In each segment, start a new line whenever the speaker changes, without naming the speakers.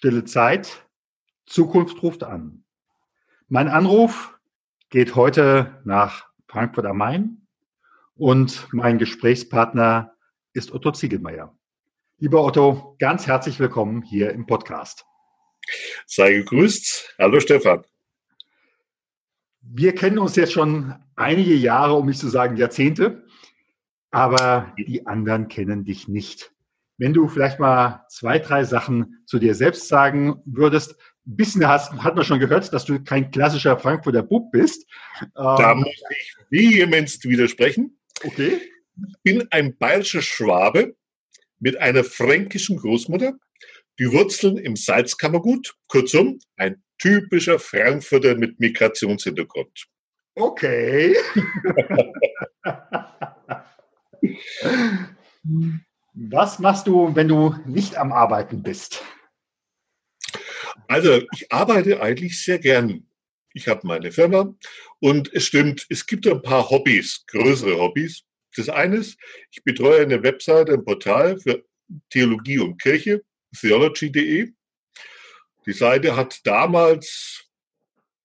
Stille Zeit, Zukunft ruft an. Mein Anruf geht heute nach Frankfurt am Main und mein Gesprächspartner ist Otto Ziegelmeier. Lieber Otto, ganz herzlich willkommen hier im Podcast.
Sei gegrüßt. Hallo Stefan.
Wir kennen uns jetzt schon einige Jahre, um nicht zu sagen Jahrzehnte, aber die anderen kennen dich nicht. Wenn du vielleicht mal zwei, drei Sachen zu dir selbst sagen würdest. Ein bisschen hast, hat man schon gehört, dass du kein klassischer Frankfurter Bub bist.
Da ähm, muss ich vehement widersprechen.
Okay.
Ich bin ein bayerischer Schwabe mit einer fränkischen Großmutter. Die Wurzeln im Salzkammergut. Kurzum, ein typischer Frankfurter mit Migrationshintergrund.
Okay. Was machst du, wenn du nicht am Arbeiten bist?
Also, ich arbeite eigentlich sehr gern. Ich habe meine Firma und es stimmt, es gibt ein paar Hobbys, größere Hobbys. Das eine ist, ich betreue eine Webseite, ein Portal für Theologie und Kirche, theology.de. Die Seite hat damals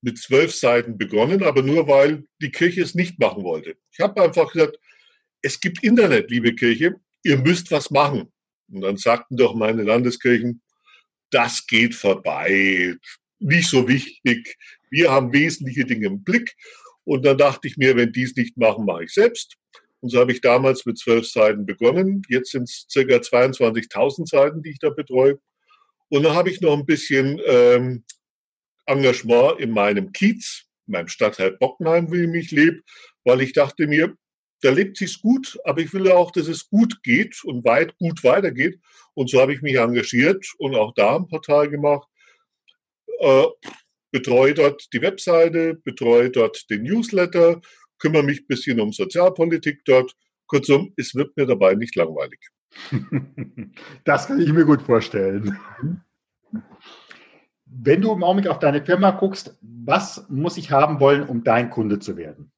mit zwölf Seiten begonnen, aber nur weil die Kirche es nicht machen wollte. Ich habe einfach gesagt, es gibt Internet, liebe Kirche, ihr müsst was machen. Und dann sagten doch meine Landeskirchen, das geht vorbei, nicht so wichtig, wir haben wesentliche Dinge im Blick. Und dann dachte ich mir, wenn die es nicht machen, mache ich selbst. Und so habe ich damals mit zwölf Seiten begonnen. Jetzt sind es circa 22.000 Seiten, die ich da betreue. Und dann habe ich noch ein bisschen ähm, Engagement in meinem Kiez, meinem Stadtteil Bockenheim, wie ich mich lebe, weil ich dachte mir, da lebt sich's gut, aber ich will ja auch, dass es gut geht und weit gut weitergeht. Und so habe ich mich engagiert und auch da ein Portal gemacht. Äh, betreue dort die Webseite, betreue dort den Newsletter, kümmere mich ein bisschen um Sozialpolitik dort. Kurzum, es wird mir dabei nicht langweilig.
Das kann ich mir gut vorstellen. Wenn du im Augenblick auf deine Firma guckst, was muss ich haben wollen, um dein Kunde zu werden?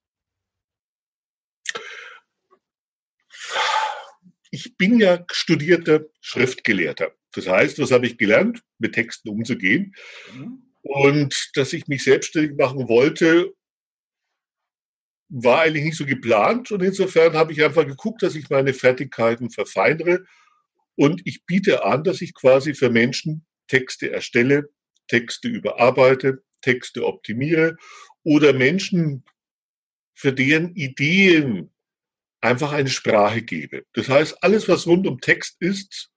Ich bin ja studierter Schriftgelehrter. Das heißt, was habe ich gelernt? Mit Texten umzugehen. Mhm. Und dass ich mich selbstständig machen wollte, war eigentlich nicht so geplant. Und insofern habe ich einfach geguckt, dass ich meine Fertigkeiten verfeinere. Und ich biete an, dass ich quasi für Menschen Texte erstelle, Texte überarbeite, Texte optimiere oder Menschen, für deren Ideen einfach eine Sprache gebe. Das heißt, alles, was rund um Text ist,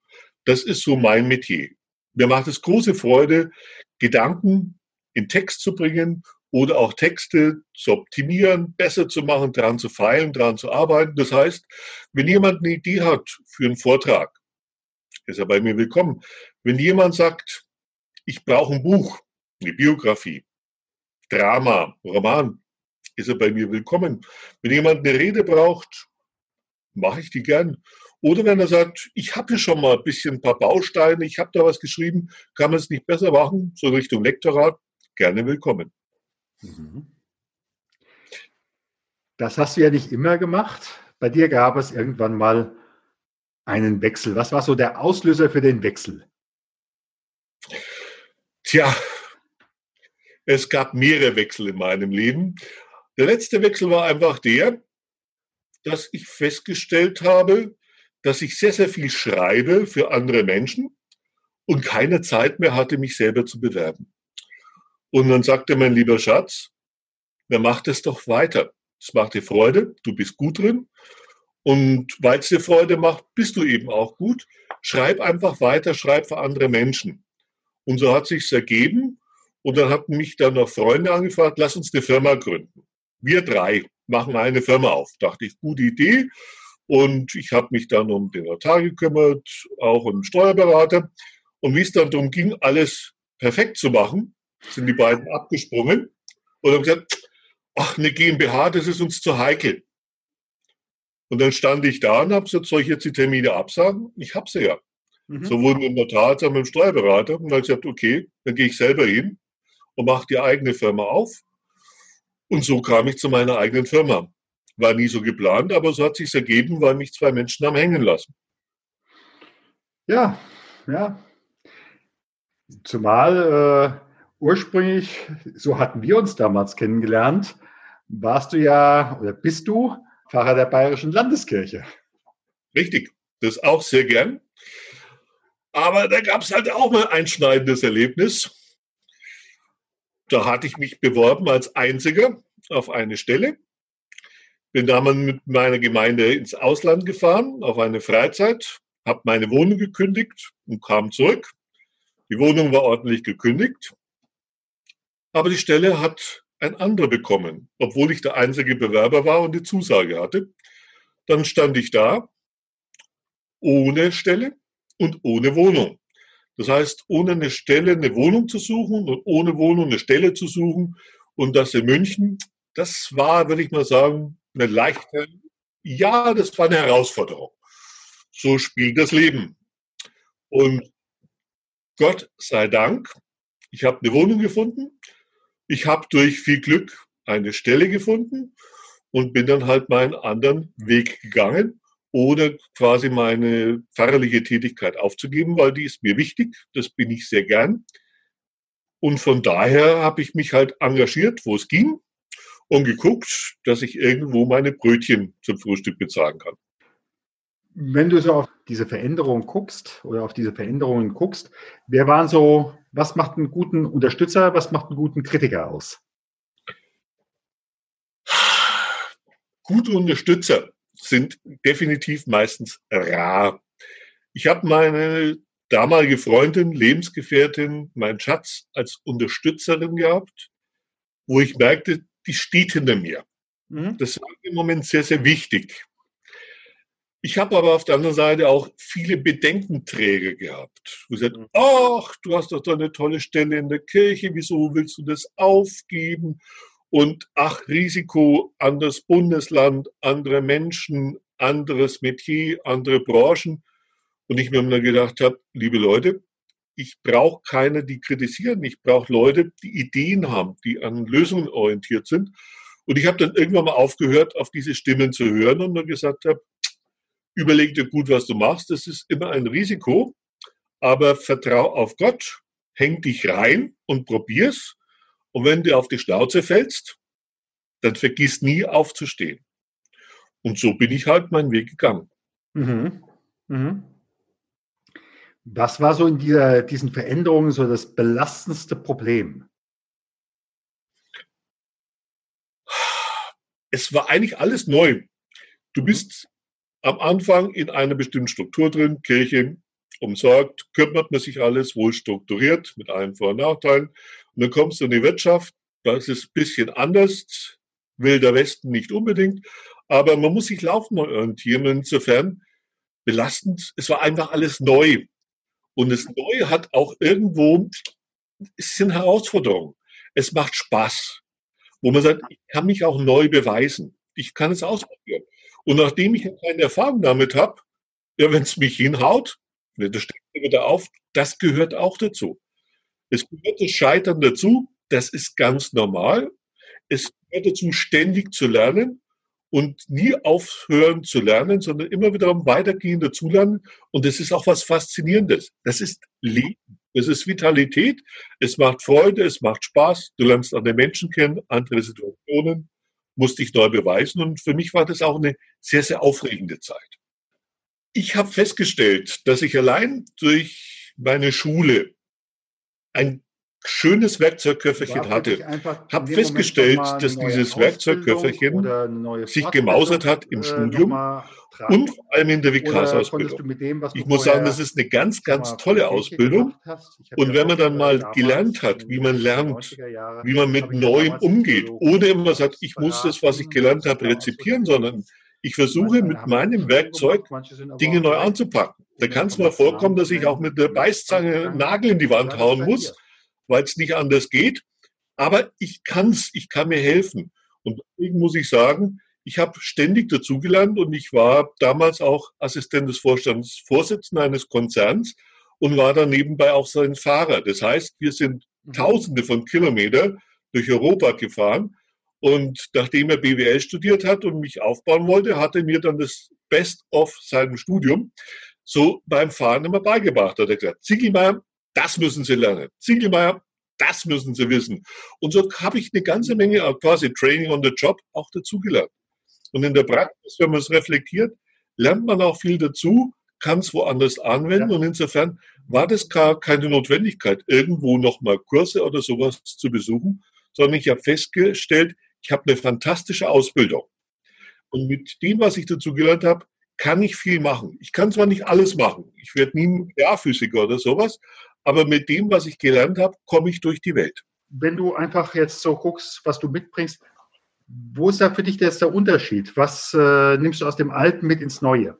das ist so mein Metier. Mir macht es große Freude, Gedanken in Text zu bringen oder auch Texte zu optimieren, besser zu machen, daran zu feilen, daran zu arbeiten. Das heißt, wenn jemand eine Idee hat für einen Vortrag, ist er bei mir willkommen. Wenn jemand sagt, ich brauche ein Buch, eine Biografie, Drama, Roman, ist er bei mir willkommen. Wenn jemand eine Rede braucht, mache ich die gern. Oder wenn er sagt, ich habe hier schon mal ein bisschen ein paar Bausteine, ich habe da was geschrieben, kann man es nicht besser machen, so Richtung Lektorat, gerne willkommen. Mhm.
Das hast du ja nicht immer gemacht. Bei dir gab es irgendwann mal einen Wechsel. Was war so der Auslöser für den Wechsel?
Tja, es gab mehrere Wechsel in meinem Leben. Der letzte Wechsel war einfach der, dass ich festgestellt habe, dass ich sehr, sehr viel schreibe für andere Menschen und keine Zeit mehr hatte, mich selber zu bewerben. Und dann sagte mein lieber Schatz, wer macht es doch weiter? Es macht dir Freude, du bist gut drin. Und weil es dir Freude macht, bist du eben auch gut. Schreib einfach weiter, schreib für andere Menschen. Und so hat sich's ergeben. Und dann hatten mich dann noch Freunde angefragt, lass uns eine Firma gründen. Wir drei machen eine Firma auf. Dachte ich, gute Idee. Und ich habe mich dann um den Notar gekümmert, auch um den Steuerberater. Und wie es dann darum ging, alles perfekt zu machen, sind die beiden abgesprungen und haben gesagt, ach, eine GmbH, das ist uns zu heikel. Und dann stand ich da und habe gesagt, soll ich jetzt die Termine absagen? Ich habe sie ja. Mhm. Sowohl mit dem Notar als auch mit dem Steuerberater. Und dann habe ich gesagt, okay, dann gehe ich selber hin und mache die eigene Firma auf und so kam ich zu meiner eigenen Firma. War nie so geplant, aber so hat sich ergeben, weil mich zwei Menschen haben hängen lassen.
Ja, ja. Zumal äh, ursprünglich, so hatten wir uns damals kennengelernt, warst du ja oder bist du Pfarrer der Bayerischen Landeskirche.
Richtig, das auch sehr gern. Aber da gab es halt auch mal ein einschneidendes Erlebnis. Da hatte ich mich beworben als Einziger auf eine Stelle. Bin damals mit meiner Gemeinde ins Ausland gefahren, auf eine Freizeit, habe meine Wohnung gekündigt und kam zurück. Die Wohnung war ordentlich gekündigt, aber die Stelle hat ein anderer bekommen, obwohl ich der einzige Bewerber war und die Zusage hatte. Dann stand ich da ohne Stelle und ohne Wohnung. Das heißt, ohne eine Stelle eine Wohnung zu suchen und ohne Wohnung eine Stelle zu suchen und das in München, das war, würde ich mal sagen, eine leichte, ja, das war eine Herausforderung. So spielt das Leben. Und Gott sei Dank, ich habe eine Wohnung gefunden. Ich habe durch viel Glück eine Stelle gefunden und bin dann halt meinen anderen Weg gegangen ohne quasi meine pfarrliche Tätigkeit aufzugeben, weil die ist mir wichtig, das bin ich sehr gern. Und von daher habe ich mich halt engagiert, wo es ging und geguckt, dass ich irgendwo meine Brötchen zum Frühstück bezahlen kann.
Wenn du so auf diese Veränderung guckst oder auf diese Veränderungen guckst, wer waren so, was macht einen guten Unterstützer, was macht einen guten Kritiker aus?
Gute Unterstützer sind definitiv meistens rar. Ich habe meine damalige Freundin, Lebensgefährtin, meinen Schatz als Unterstützerin gehabt, wo ich merkte, die steht hinter mir. Mhm. Das war im Moment sehr, sehr wichtig. Ich habe aber auf der anderen Seite auch viele Bedenkenträger gehabt. Wo gesagt, mhm. ach, du hast doch da eine tolle Stelle in der Kirche, wieso willst du das aufgeben? Und ach, Risiko, anderes Bundesland, andere Menschen, anderes Metier, andere Branchen. Und ich mir immer gedacht habe, liebe Leute, ich brauche keine, die kritisieren. Ich brauche Leute, die Ideen haben, die an Lösungen orientiert sind. Und ich habe dann irgendwann mal aufgehört, auf diese Stimmen zu hören und dann gesagt habe, überleg dir gut, was du machst. Das ist immer ein Risiko, aber vertrau auf Gott, häng dich rein und probier's. Und wenn du auf die Schnauze fällst, dann vergiss nie aufzustehen. Und so bin ich halt meinen Weg gegangen. Mhm. Mhm.
Was war so in dieser, diesen Veränderungen so das belastendste Problem?
Es war eigentlich alles neu. Du mhm. bist am Anfang in einer bestimmten Struktur drin, Kirche umsorgt, kümmert man sich alles wohl strukturiert mit allen Vor- und Nachteilen. Und dann kommst du in die Wirtschaft, das ist ein bisschen anders, wilder Westen nicht unbedingt, aber man muss sich laufend orientieren. Insofern belastend, es war einfach alles neu. Und das Neue hat auch irgendwo, es sind Herausforderungen. Es macht Spaß, wo man sagt, ich kann mich auch neu beweisen. Ich kann es ausprobieren. Und nachdem ich keine Erfahrung damit habe, ja, wenn es mich hinhaut, das steht wieder auf, das gehört auch dazu. Es gehört das Scheitern dazu, das ist ganz normal. Es gehört dazu, ständig zu lernen und nie aufhören zu lernen, sondern immer wieder Weitergehen dazulernen. Und das ist auch was Faszinierendes. Das ist Leben. Das ist Vitalität. Es macht Freude, es macht Spaß. Du lernst andere Menschen kennen, andere Situationen, musst dich neu beweisen. Und für mich war das auch eine sehr, sehr aufregende Zeit. Ich habe festgestellt, dass ich allein durch meine Schule ein schönes Werkzeugköfferchen hatte. Habe festgestellt, dass dieses Werkzeugköfferchen sich gemausert hat im äh, Studium und vor allem in der Vikarsausbildung. Ich muss sagen, das ist eine ganz, ganz tolle Ausbildung. Und wenn man dann mal gelernt hat, wie man lernt, wie man mit Neuem umgeht, ohne immer sagt, ich muss das, was ich gelernt habe, rezipieren, sondern ich versuche mit meinem Werkzeug Dinge neu anzupacken. Da kann es mal vorkommen, dass ich auch mit der Beißzange Nagel in die Wand hauen muss, weil es nicht anders geht. Aber ich kann's, ich kann mir helfen. Und deswegen muss ich sagen, ich habe ständig dazugelernt und ich war damals auch Assistent des Vorstandsvorsitzenden eines Konzerns und war dann nebenbei auch sein Fahrer. Das heißt, wir sind mhm. Tausende von Kilometern durch Europa gefahren und nachdem er BWL studiert hat und mich aufbauen wollte, hat er mir dann das Best of seinem Studium so beim Fahren immer beigebracht. Hat er gesagt, Ziegelmann, das müssen Sie lernen. Ziegelmeier, das müssen Sie wissen. Und so habe ich eine ganze Menge quasi Training on the Job auch dazugelernt. Und in der Praxis, wenn man es reflektiert, lernt man auch viel dazu, kann es woanders anwenden. Ja. Und insofern war das gar keine Notwendigkeit, irgendwo nochmal Kurse oder sowas zu besuchen, sondern ich habe festgestellt, ich habe eine fantastische Ausbildung. Und mit dem, was ich dazu gelernt habe, kann ich viel machen. Ich kann zwar nicht alles machen, ich werde nie Nuklearphysiker oder sowas, aber mit dem, was ich gelernt habe, komme ich durch die Welt.
Wenn du einfach jetzt so guckst, was du mitbringst, wo ist da für dich jetzt der Unterschied? Was äh, nimmst du aus dem Alten mit ins Neue?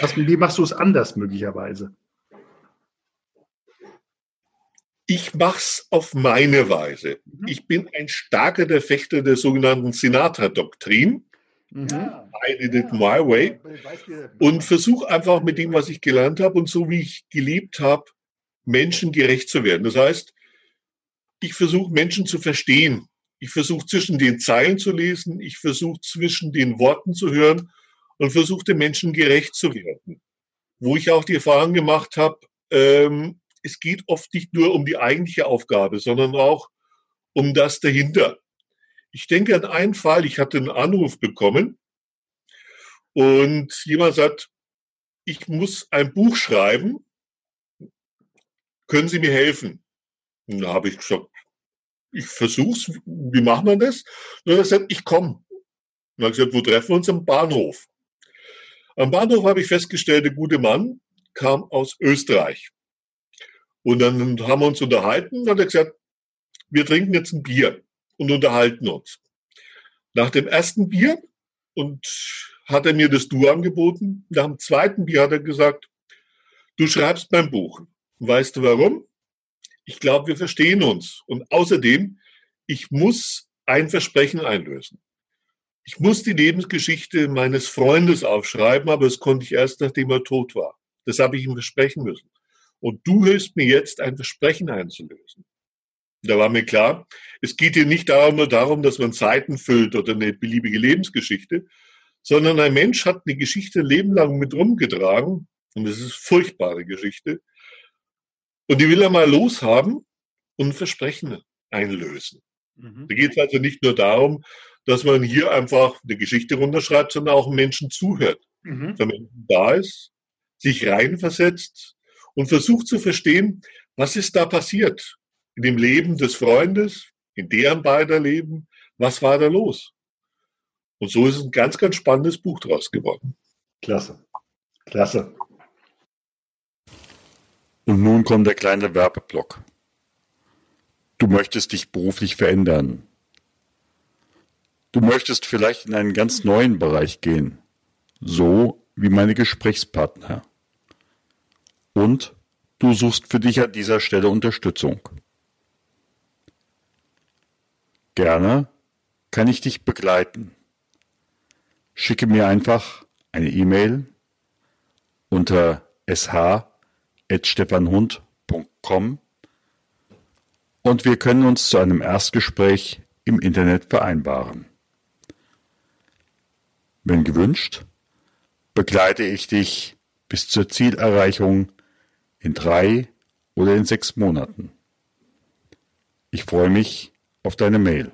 Was, wie machst du es anders möglicherweise?
Ich mache es auf meine Weise. Mhm. Ich bin ein starker Defechter der sogenannten Sinatra-Doktrin. Mhm. I did it my way. Und versuche einfach mit dem, was ich gelernt habe und so wie ich gelebt habe, Menschen gerecht zu werden. Das heißt, ich versuche Menschen zu verstehen. Ich versuche zwischen den Zeilen zu lesen. Ich versuche zwischen den Worten zu hören und versuche den Menschen gerecht zu werden. Wo ich auch die Erfahrung gemacht habe, ähm, es geht oft nicht nur um die eigentliche Aufgabe, sondern auch um das dahinter. Ich denke an einen Fall, ich hatte einen Anruf bekommen und jemand sagt, ich muss ein Buch schreiben, können Sie mir helfen? Und da habe ich gesagt, ich versuch's, wie macht man das? Und er gesagt, ich komme. Und er hat gesagt, wo treffen wir uns? Am Bahnhof. Am Bahnhof habe ich festgestellt, der gute Mann kam aus Österreich. Und dann haben wir uns unterhalten und hat er gesagt, wir trinken jetzt ein Bier und unterhalten uns. Nach dem ersten Bier und hat er mir das Du angeboten. Nach dem zweiten Bier hat er gesagt, du schreibst mein Buch. Weißt du warum? Ich glaube, wir verstehen uns. Und außerdem, ich muss ein Versprechen einlösen. Ich muss die Lebensgeschichte meines Freundes aufschreiben, aber das konnte ich erst, nachdem er tot war. Das habe ich ihm versprechen müssen. Und du hilfst mir jetzt, ein Versprechen einzulösen. Da war mir klar, es geht hier nicht darum, nur darum, dass man Seiten füllt oder eine beliebige Lebensgeschichte, sondern ein Mensch hat eine Geschichte ein Leben lang mit rumgetragen und es ist eine furchtbare Geschichte. Und die will er mal loshaben und Versprechen einlösen. Mhm. Da geht es also nicht nur darum, dass man hier einfach eine Geschichte runterschreibt, sondern auch Menschen zuhört. Mhm. Der Mensch da ist, sich reinversetzt und versucht zu verstehen, was ist da passiert in dem Leben des Freundes, in deren beider Leben, was war da los? Und so ist ein ganz, ganz spannendes Buch draus geworden.
Klasse. Klasse.
Und nun kommt der kleine Werbeblock. Du möchtest dich beruflich verändern. Du möchtest vielleicht in einen ganz neuen Bereich gehen, so wie meine Gesprächspartner. Und du suchst für dich an dieser Stelle Unterstützung. Gerne kann ich dich begleiten. Schicke mir einfach eine E-Mail unter sh.stefanhund.com und wir können uns zu einem Erstgespräch im Internet vereinbaren. Wenn gewünscht, begleite ich dich bis zur Zielerreichung in drei oder in sechs Monaten. Ich freue mich auf deine Mail.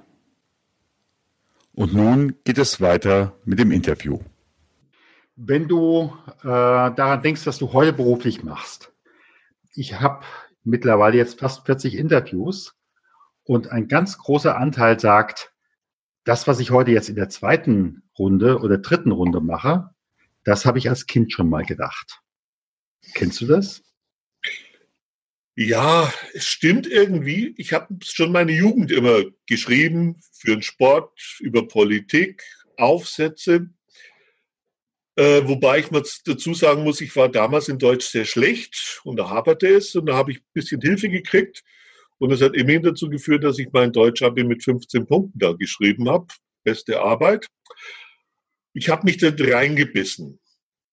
Und nun geht es weiter mit dem Interview.
Wenn du äh, daran denkst, was du heute beruflich machst, ich habe mittlerweile jetzt fast 40 Interviews und ein ganz großer Anteil sagt, das, was ich heute jetzt in der zweiten Runde oder dritten Runde mache, das habe ich als Kind schon mal gedacht. Kennst du das?
Ja, es stimmt irgendwie. Ich habe schon meine Jugend immer geschrieben für den Sport, über Politik, Aufsätze. Äh, wobei ich mal dazu sagen muss, ich war damals in Deutsch sehr schlecht und da haperte es und da habe ich ein bisschen Hilfe gekriegt. Und es hat immerhin dazu geführt, dass ich mein Deutsch-Abi mit 15 Punkten da geschrieben habe. Beste Arbeit. Ich habe mich da reingebissen.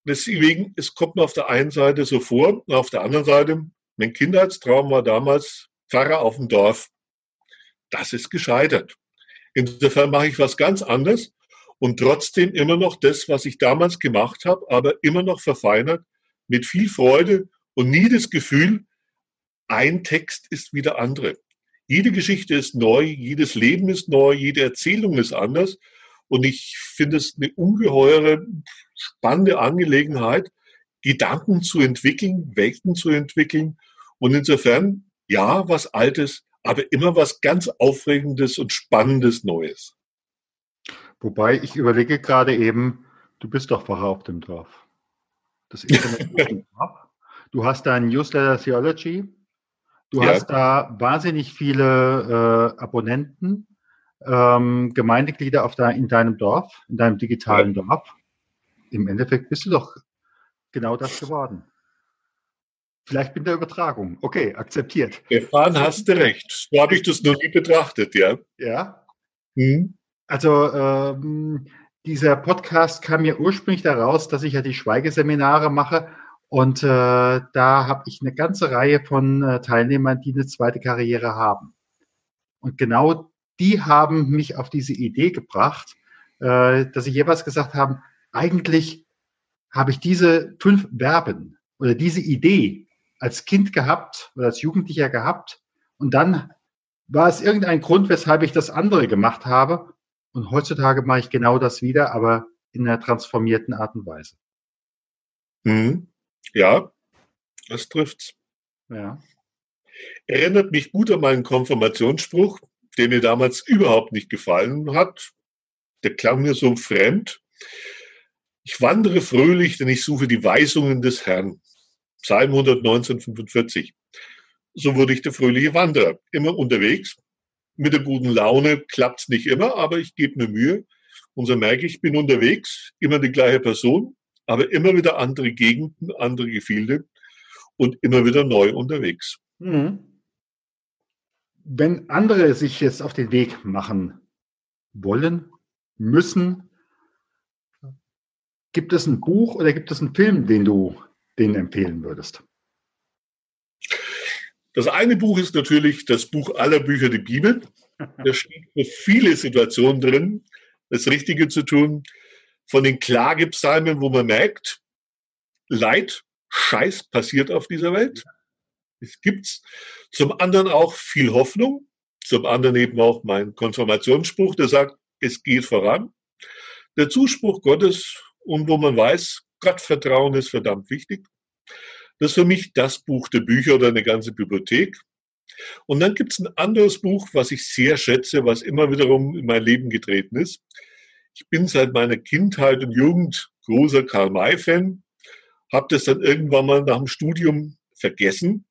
Deswegen, es kommt mir auf der einen Seite so vor, auf der anderen Seite, mein Kindheitstraum war damals Pfarrer auf dem Dorf. Das ist gescheitert. Insofern mache ich was ganz anderes und trotzdem immer noch das, was ich damals gemacht habe, aber immer noch verfeinert, mit viel Freude und nie das Gefühl, ein Text ist wie der andere. Jede Geschichte ist neu, jedes Leben ist neu, jede Erzählung ist anders. Und ich finde es eine ungeheure, spannende Angelegenheit, Gedanken zu entwickeln, Welten zu entwickeln. Und insofern, ja, was Altes, aber immer was ganz Aufregendes und Spannendes Neues.
Wobei ich überlege gerade eben, du bist doch Pfarrer auf dem Dorf. Das Internet ist im Dorf. Du hast da ein Newsletter Theology. Du ja. hast da wahnsinnig viele äh, Abonnenten, ähm, Gemeindeglieder auf de in deinem Dorf, in deinem digitalen ja. Dorf. Im Endeffekt bist du doch genau das geworden. Vielleicht mit der Übertragung. Okay, akzeptiert.
Stefan, hast du recht. So habe ich das noch nie betrachtet, ja.
Ja. Hm. Also ähm, dieser Podcast kam mir ursprünglich daraus, dass ich ja die Schweigeseminare mache und äh, da habe ich eine ganze Reihe von äh, Teilnehmern, die eine zweite Karriere haben. Und genau die haben mich auf diese Idee gebracht, äh, dass sie jeweils gesagt haben, eigentlich habe ich diese fünf Verben oder diese Idee als Kind gehabt oder als Jugendlicher gehabt und dann war es irgendein Grund, weshalb ich das andere gemacht habe und heutzutage mache ich genau das wieder, aber in einer transformierten Art und Weise.
Mhm. Ja, das trifft's.
Ja.
Erinnert mich gut an meinen Konfirmationsspruch, der mir damals überhaupt nicht gefallen hat. Der klang mir so fremd. Ich wandere fröhlich, denn ich suche die Weisungen des Herrn. Psalm 119, 45. So wurde ich der fröhliche Wanderer. Immer unterwegs, mit der guten Laune klappt es nicht immer, aber ich gebe mir Mühe. Und so merke ich, ich bin unterwegs, immer die gleiche Person, aber immer wieder andere Gegenden, andere Gefilde und immer wieder neu unterwegs. Mhm.
Wenn andere sich jetzt auf den Weg machen wollen, müssen, gibt es ein Buch oder gibt es einen Film, den du denen empfehlen würdest?
Das eine Buch ist natürlich das Buch aller Bücher, die Bibel. Da steht für viele Situationen drin, das Richtige zu tun. Von den Klagepsalmen, wo man merkt, Leid, Scheiß passiert auf dieser Welt. Es gibt's. Zum anderen auch viel Hoffnung. Zum anderen eben auch mein Konfirmationsspruch, der sagt, es geht voran. Der Zuspruch Gottes und wo man weiß, Gottvertrauen ist verdammt wichtig. Das ist für mich das Buch der Bücher oder eine ganze Bibliothek. Und dann gibt es ein anderes Buch, was ich sehr schätze, was immer wiederum in mein Leben getreten ist. Ich bin seit meiner Kindheit und Jugend großer Karl May-Fan, habe das dann irgendwann mal nach dem Studium vergessen,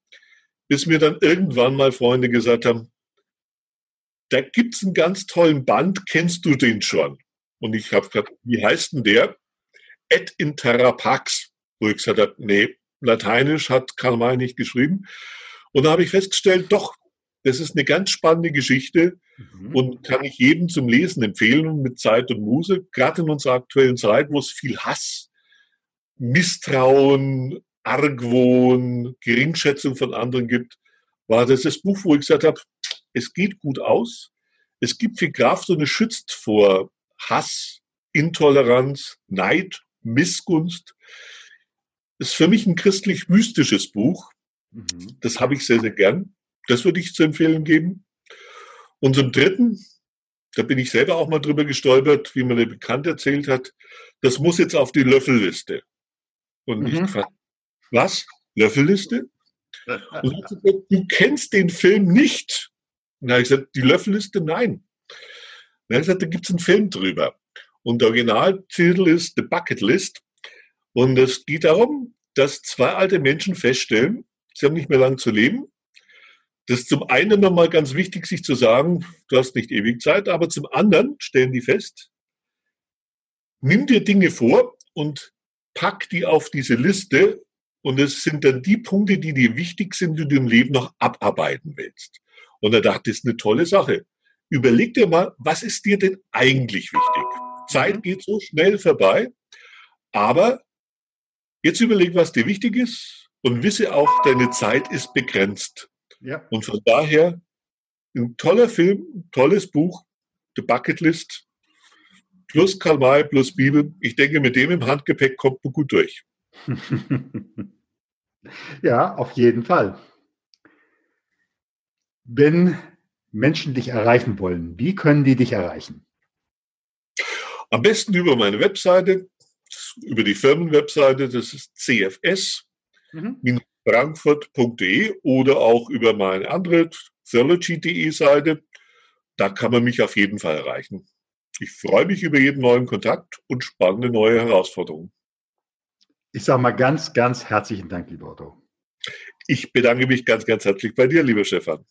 bis mir dann irgendwann mal Freunde gesagt haben, da gibt es einen ganz tollen Band, kennst du den schon? Und ich habe gesagt, wie heißt denn der? Et in Terra Pax. Wo ich gesagt habe, nee, Lateinisch hat Karl May nicht geschrieben. Und da habe ich festgestellt, doch, das ist eine ganz spannende Geschichte mhm. und kann ich jedem zum Lesen empfehlen mit Zeit und Muse, gerade in unserer aktuellen Zeit, wo es viel Hass, Misstrauen, Argwohn, Geringschätzung von anderen gibt, war das das Buch, wo ich gesagt habe, es geht gut aus, es gibt viel Kraft und es schützt vor Hass, Intoleranz, Neid, Missgunst ist für mich ein christlich-mystisches Buch. Mhm. Das habe ich sehr, sehr gern. Das würde ich zu empfehlen geben. Und zum Dritten, da bin ich selber auch mal drüber gestolpert, wie mir der Bekannt erzählt hat, das muss jetzt auf die Löffelliste. Und mhm. ich gefragt, was? Löffelliste? Und gesagt, du kennst den Film nicht. Und da habe ich gesagt, die Löffelliste, nein. Und er hat gesagt, da gibt es einen Film drüber. Und der Originaltitel ist The Bucket List. Und es geht darum, dass zwei alte Menschen feststellen, sie haben nicht mehr lang zu leben. Das ist zum einen nochmal ganz wichtig, sich zu sagen, du hast nicht ewig Zeit, aber zum anderen stellen die fest, nimm dir Dinge vor und pack die auf diese Liste und es sind dann die Punkte, die dir wichtig sind, die du im Leben noch abarbeiten willst. Und er dachte, das ist eine tolle Sache. Überleg dir mal, was ist dir denn eigentlich wichtig? Zeit mhm. geht so schnell vorbei, aber Jetzt überleg, was dir wichtig ist und wisse auch, deine Zeit ist begrenzt. Ja. Und von daher ein toller Film, ein tolles Buch, The Bucket List, plus Karl May, plus Bibel. Ich denke, mit dem im Handgepäck kommt man gut durch.
Ja, auf jeden Fall. Wenn Menschen dich erreichen wollen, wie können die dich erreichen?
Am besten über meine Webseite, über die Firmenwebseite, das ist cfs-frankfurt.de oder auch über meine andere theology.de Seite. Da kann man mich auf jeden Fall erreichen. Ich freue mich über jeden neuen Kontakt und spannende neue Herausforderungen.
Ich sage mal ganz, ganz herzlichen Dank, lieber Otto.
Ich bedanke mich ganz, ganz herzlich bei dir, lieber Stefan.